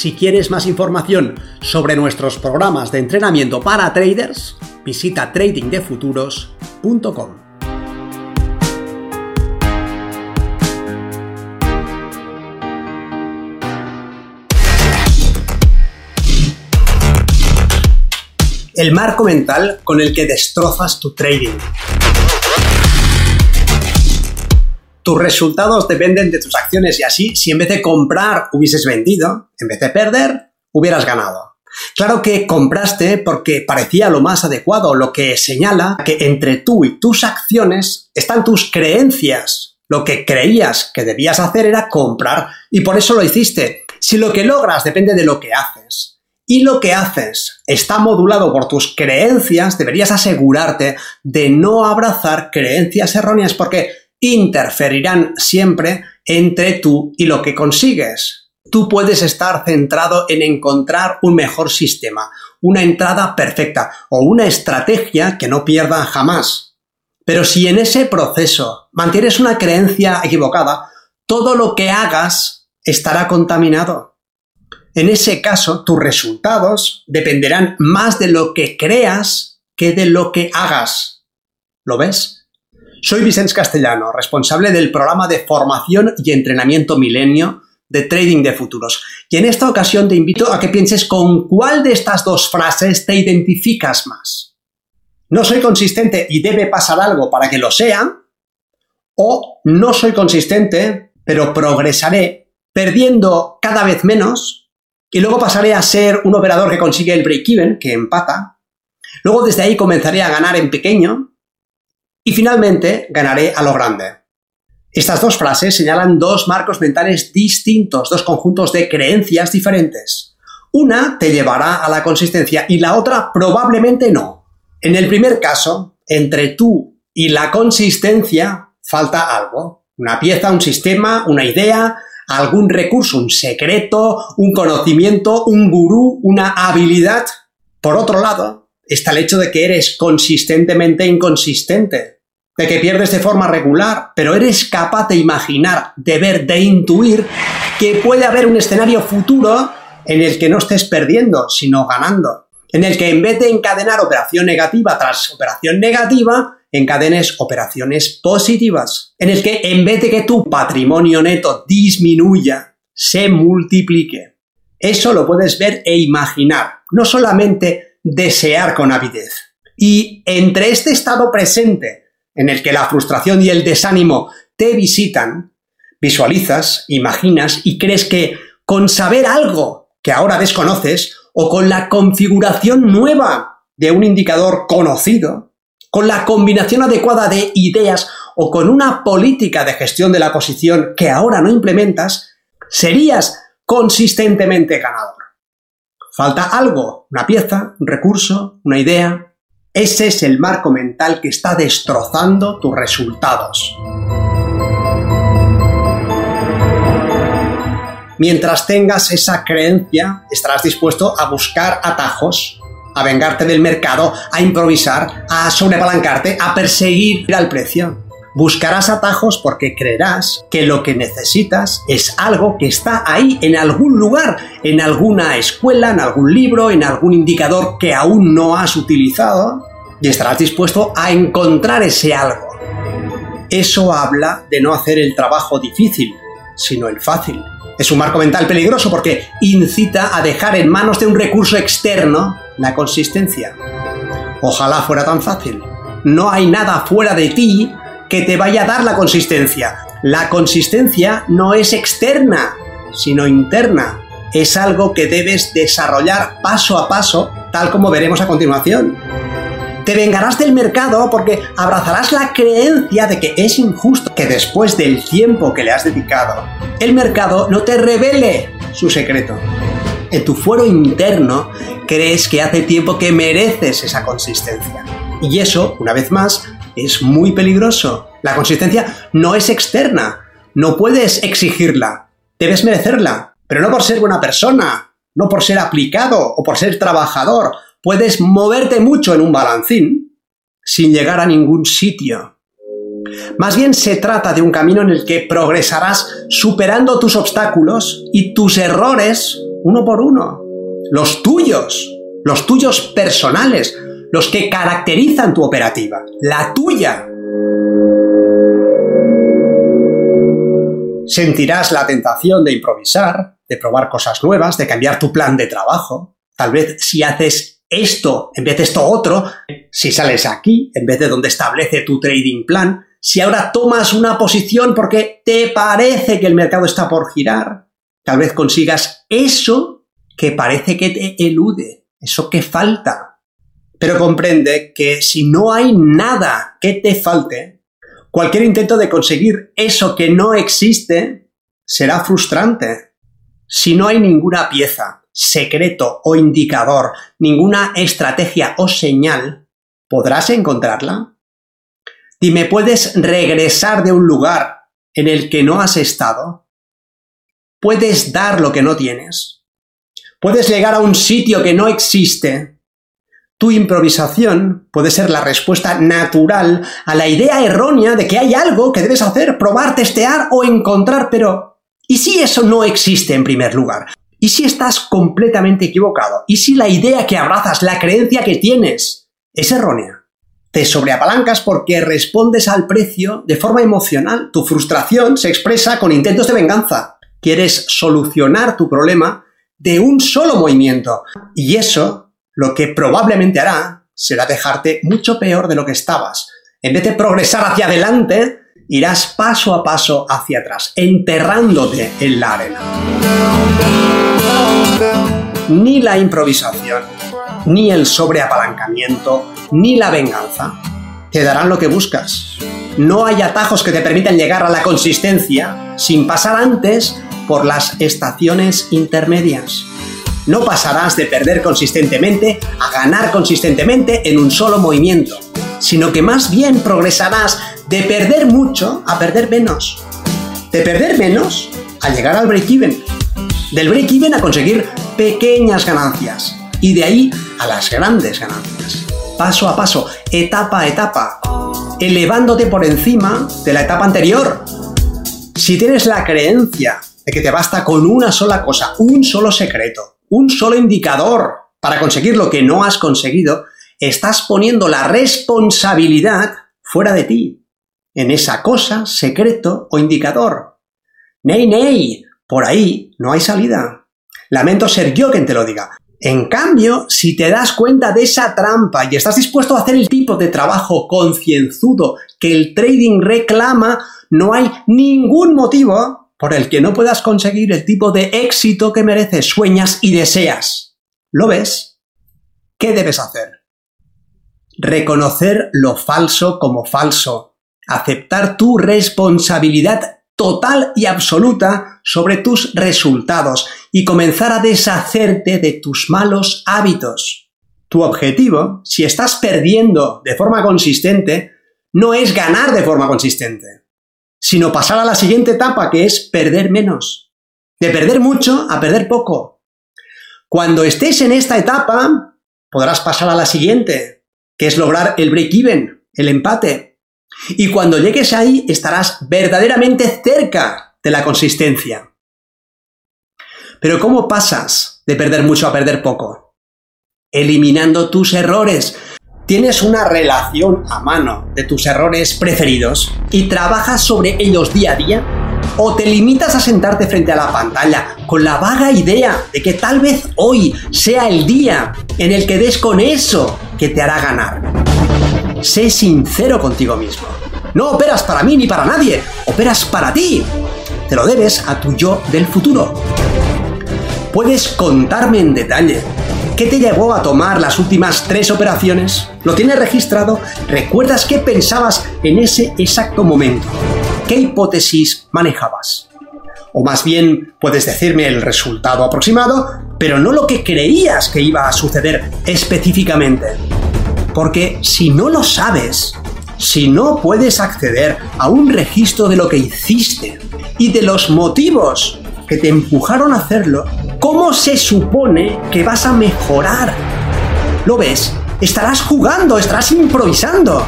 Si quieres más información sobre nuestros programas de entrenamiento para traders, visita tradingdefuturos.com. El marco mental con el que destrozas tu trading. Tus resultados dependen de tus acciones y así, si en vez de comprar hubieses vendido, en vez de perder, hubieras ganado. Claro que compraste porque parecía lo más adecuado, lo que señala que entre tú y tus acciones están tus creencias. Lo que creías que debías hacer era comprar y por eso lo hiciste. Si lo que logras depende de lo que haces y lo que haces está modulado por tus creencias, deberías asegurarte de no abrazar creencias erróneas porque interferirán siempre entre tú y lo que consigues. Tú puedes estar centrado en encontrar un mejor sistema, una entrada perfecta o una estrategia que no pierda jamás. Pero si en ese proceso mantienes una creencia equivocada, todo lo que hagas estará contaminado. En ese caso, tus resultados dependerán más de lo que creas que de lo que hagas. ¿Lo ves? Soy Vicente Castellano, responsable del programa de formación y entrenamiento milenio de Trading de Futuros. Y en esta ocasión te invito a que pienses con cuál de estas dos frases te identificas más. No soy consistente y debe pasar algo para que lo sea. O no soy consistente, pero progresaré perdiendo cada vez menos y luego pasaré a ser un operador que consigue el break-even, que empata. Luego desde ahí comenzaré a ganar en pequeño y finalmente, ganaré a lo grande. Estas dos frases señalan dos marcos mentales distintos, dos conjuntos de creencias diferentes. Una te llevará a la consistencia y la otra probablemente no. En el primer caso, entre tú y la consistencia falta algo. Una pieza, un sistema, una idea, algún recurso, un secreto, un conocimiento, un gurú, una habilidad. Por otro lado, está el hecho de que eres consistentemente inconsistente, de que pierdes de forma regular, pero eres capaz de imaginar, de ver, de intuir que puede haber un escenario futuro en el que no estés perdiendo, sino ganando, en el que en vez de encadenar operación negativa tras operación negativa, encadenes operaciones positivas, en el que en vez de que tu patrimonio neto disminuya, se multiplique. Eso lo puedes ver e imaginar, no solamente desear con avidez. Y entre este estado presente, en el que la frustración y el desánimo te visitan, visualizas, imaginas y crees que con saber algo que ahora desconoces o con la configuración nueva de un indicador conocido, con la combinación adecuada de ideas o con una política de gestión de la posición que ahora no implementas, serías consistentemente ganador. Falta algo, una pieza, un recurso, una idea. Ese es el marco mental que está destrozando tus resultados. Mientras tengas esa creencia, estarás dispuesto a buscar atajos, a vengarte del mercado, a improvisar, a sobrepalancarte, a perseguir al precio. Buscarás atajos porque creerás que lo que necesitas es algo que está ahí en algún lugar, en alguna escuela, en algún libro, en algún indicador que aún no has utilizado y estarás dispuesto a encontrar ese algo. Eso habla de no hacer el trabajo difícil, sino el fácil. Es un marco mental peligroso porque incita a dejar en manos de un recurso externo la consistencia. Ojalá fuera tan fácil. No hay nada fuera de ti que te vaya a dar la consistencia. La consistencia no es externa, sino interna. Es algo que debes desarrollar paso a paso, tal como veremos a continuación. Te vengarás del mercado porque abrazarás la creencia de que es injusto que después del tiempo que le has dedicado, el mercado no te revele su secreto. En tu fuero interno crees que hace tiempo que mereces esa consistencia. Y eso, una vez más, es muy peligroso. La consistencia no es externa. No puedes exigirla. Debes merecerla. Pero no por ser buena persona, no por ser aplicado o por ser trabajador. Puedes moverte mucho en un balancín sin llegar a ningún sitio. Más bien se trata de un camino en el que progresarás superando tus obstáculos y tus errores uno por uno. Los tuyos, los tuyos personales, los que caracterizan tu operativa, la tuya. Sentirás la tentación de improvisar, de probar cosas nuevas, de cambiar tu plan de trabajo. Tal vez si haces esto en vez de esto otro, si sales aquí en vez de donde establece tu trading plan, si ahora tomas una posición porque te parece que el mercado está por girar, tal vez consigas eso que parece que te elude, eso que falta. Pero comprende que si no hay nada que te falte, cualquier intento de conseguir eso que no existe será frustrante. Si no hay ninguna pieza, secreto o indicador, ninguna estrategia o señal, ¿podrás encontrarla? Dime, ¿puedes regresar de un lugar en el que no has estado? ¿Puedes dar lo que no tienes? ¿Puedes llegar a un sitio que no existe? Tu improvisación puede ser la respuesta natural a la idea errónea de que hay algo que debes hacer, probar, testear o encontrar, pero ¿y si eso no existe en primer lugar? ¿Y si estás completamente equivocado? ¿Y si la idea que abrazas, la creencia que tienes, es errónea? Te sobreapalancas porque respondes al precio de forma emocional. Tu frustración se expresa con intentos de venganza. Quieres solucionar tu problema de un solo movimiento. Y eso, lo que probablemente hará, será dejarte mucho peor de lo que estabas. En vez de progresar hacia adelante, irás paso a paso hacia atrás, enterrándote en la arena. Ni la improvisación, ni el sobreapalancamiento, ni la venganza te darán lo que buscas. No hay atajos que te permitan llegar a la consistencia sin pasar antes por las estaciones intermedias. No pasarás de perder consistentemente a ganar consistentemente en un solo movimiento, sino que más bien progresarás de perder mucho a perder menos. De perder menos a llegar al break-even. Del break-even a conseguir pequeñas ganancias. Y de ahí a las grandes ganancias paso a paso, etapa a etapa, elevándote por encima de la etapa anterior. Si tienes la creencia de que te basta con una sola cosa, un solo secreto, un solo indicador para conseguir lo que no has conseguido, estás poniendo la responsabilidad fuera de ti, en esa cosa, secreto o indicador. Ney, ney, por ahí no hay salida. Lamento ser yo quien te lo diga, en cambio, si te das cuenta de esa trampa y estás dispuesto a hacer el tipo de trabajo concienzudo que el trading reclama, no hay ningún motivo por el que no puedas conseguir el tipo de éxito que mereces, sueñas y deseas. ¿Lo ves? ¿Qué debes hacer? Reconocer lo falso como falso, aceptar tu responsabilidad total y absoluta sobre tus resultados y comenzar a deshacerte de tus malos hábitos. Tu objetivo, si estás perdiendo de forma consistente, no es ganar de forma consistente, sino pasar a la siguiente etapa que es perder menos. De perder mucho a perder poco. Cuando estés en esta etapa, podrás pasar a la siguiente, que es lograr el break-even, el empate, y cuando llegues ahí estarás verdaderamente cerca de la consistencia. Pero ¿cómo pasas de perder mucho a perder poco? Eliminando tus errores. Tienes una relación a mano de tus errores preferidos y trabajas sobre ellos día a día. ¿O te limitas a sentarte frente a la pantalla con la vaga idea de que tal vez hoy sea el día en el que des con eso que te hará ganar? Sé sincero contigo mismo. No operas para mí ni para nadie, operas para ti. Te lo debes a tu yo del futuro. ¿Puedes contarme en detalle qué te llevó a tomar las últimas tres operaciones? ¿Lo tienes registrado? ¿Recuerdas qué pensabas en ese exacto momento? ¿Qué hipótesis manejabas? O más bien, puedes decirme el resultado aproximado pero no lo que creías que iba a suceder específicamente. Porque si no lo sabes, si no puedes acceder a un registro de lo que hiciste y de los motivos que te empujaron a hacerlo, ¿cómo se supone que vas a mejorar? ¿Lo ves? Estarás jugando, estarás improvisando.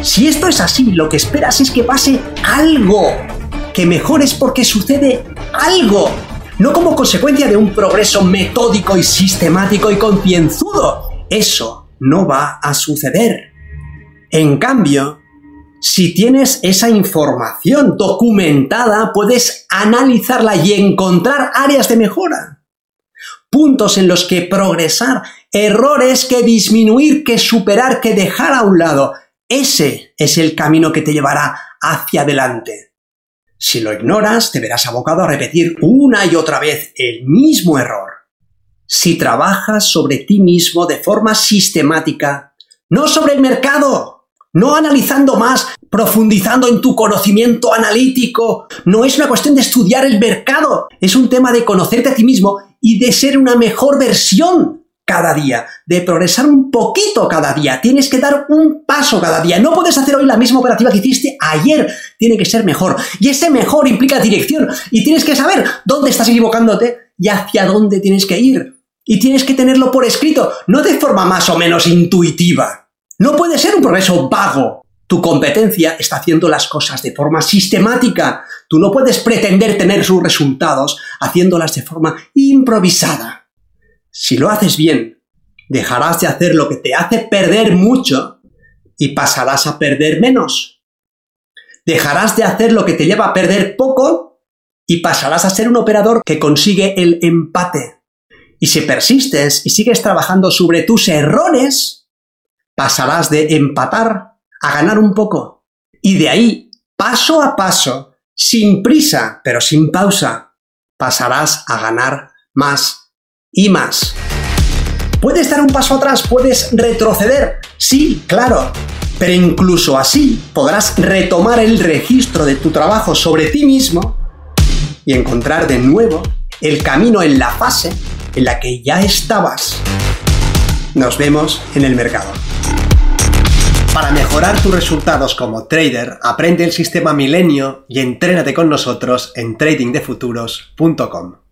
Si esto es así, lo que esperas es que pase algo, que mejores porque sucede algo, no como consecuencia de un progreso metódico y sistemático y concienzudo. Eso no va a suceder. En cambio, si tienes esa información documentada, puedes analizarla y encontrar áreas de mejora. Puntos en los que progresar, errores que disminuir, que superar, que dejar a un lado. Ese es el camino que te llevará hacia adelante. Si lo ignoras, te verás abocado a repetir una y otra vez el mismo error. Si trabajas sobre ti mismo de forma sistemática, no sobre el mercado, no analizando más, profundizando en tu conocimiento analítico, no es una cuestión de estudiar el mercado, es un tema de conocerte a ti mismo y de ser una mejor versión cada día, de progresar un poquito cada día. Tienes que dar un paso cada día. No puedes hacer hoy la misma operativa que hiciste ayer. Tiene que ser mejor. Y ese mejor implica dirección. Y tienes que saber dónde estás equivocándote y hacia dónde tienes que ir. Y tienes que tenerlo por escrito, no de forma más o menos intuitiva. No puede ser un progreso vago. Tu competencia está haciendo las cosas de forma sistemática. Tú no puedes pretender tener sus resultados haciéndolas de forma improvisada. Si lo haces bien, dejarás de hacer lo que te hace perder mucho y pasarás a perder menos. Dejarás de hacer lo que te lleva a perder poco y pasarás a ser un operador que consigue el empate. Y si persistes y sigues trabajando sobre tus errores, pasarás de empatar a ganar un poco. Y de ahí, paso a paso, sin prisa, pero sin pausa, pasarás a ganar más y más. ¿Puedes dar un paso atrás? ¿Puedes retroceder? Sí, claro. Pero incluso así podrás retomar el registro de tu trabajo sobre ti mismo y encontrar de nuevo el camino en la fase en la que ya estabas. Nos vemos en el mercado. Para mejorar tus resultados como trader, aprende el sistema Milenio y entrénate con nosotros en tradingdefuturos.com.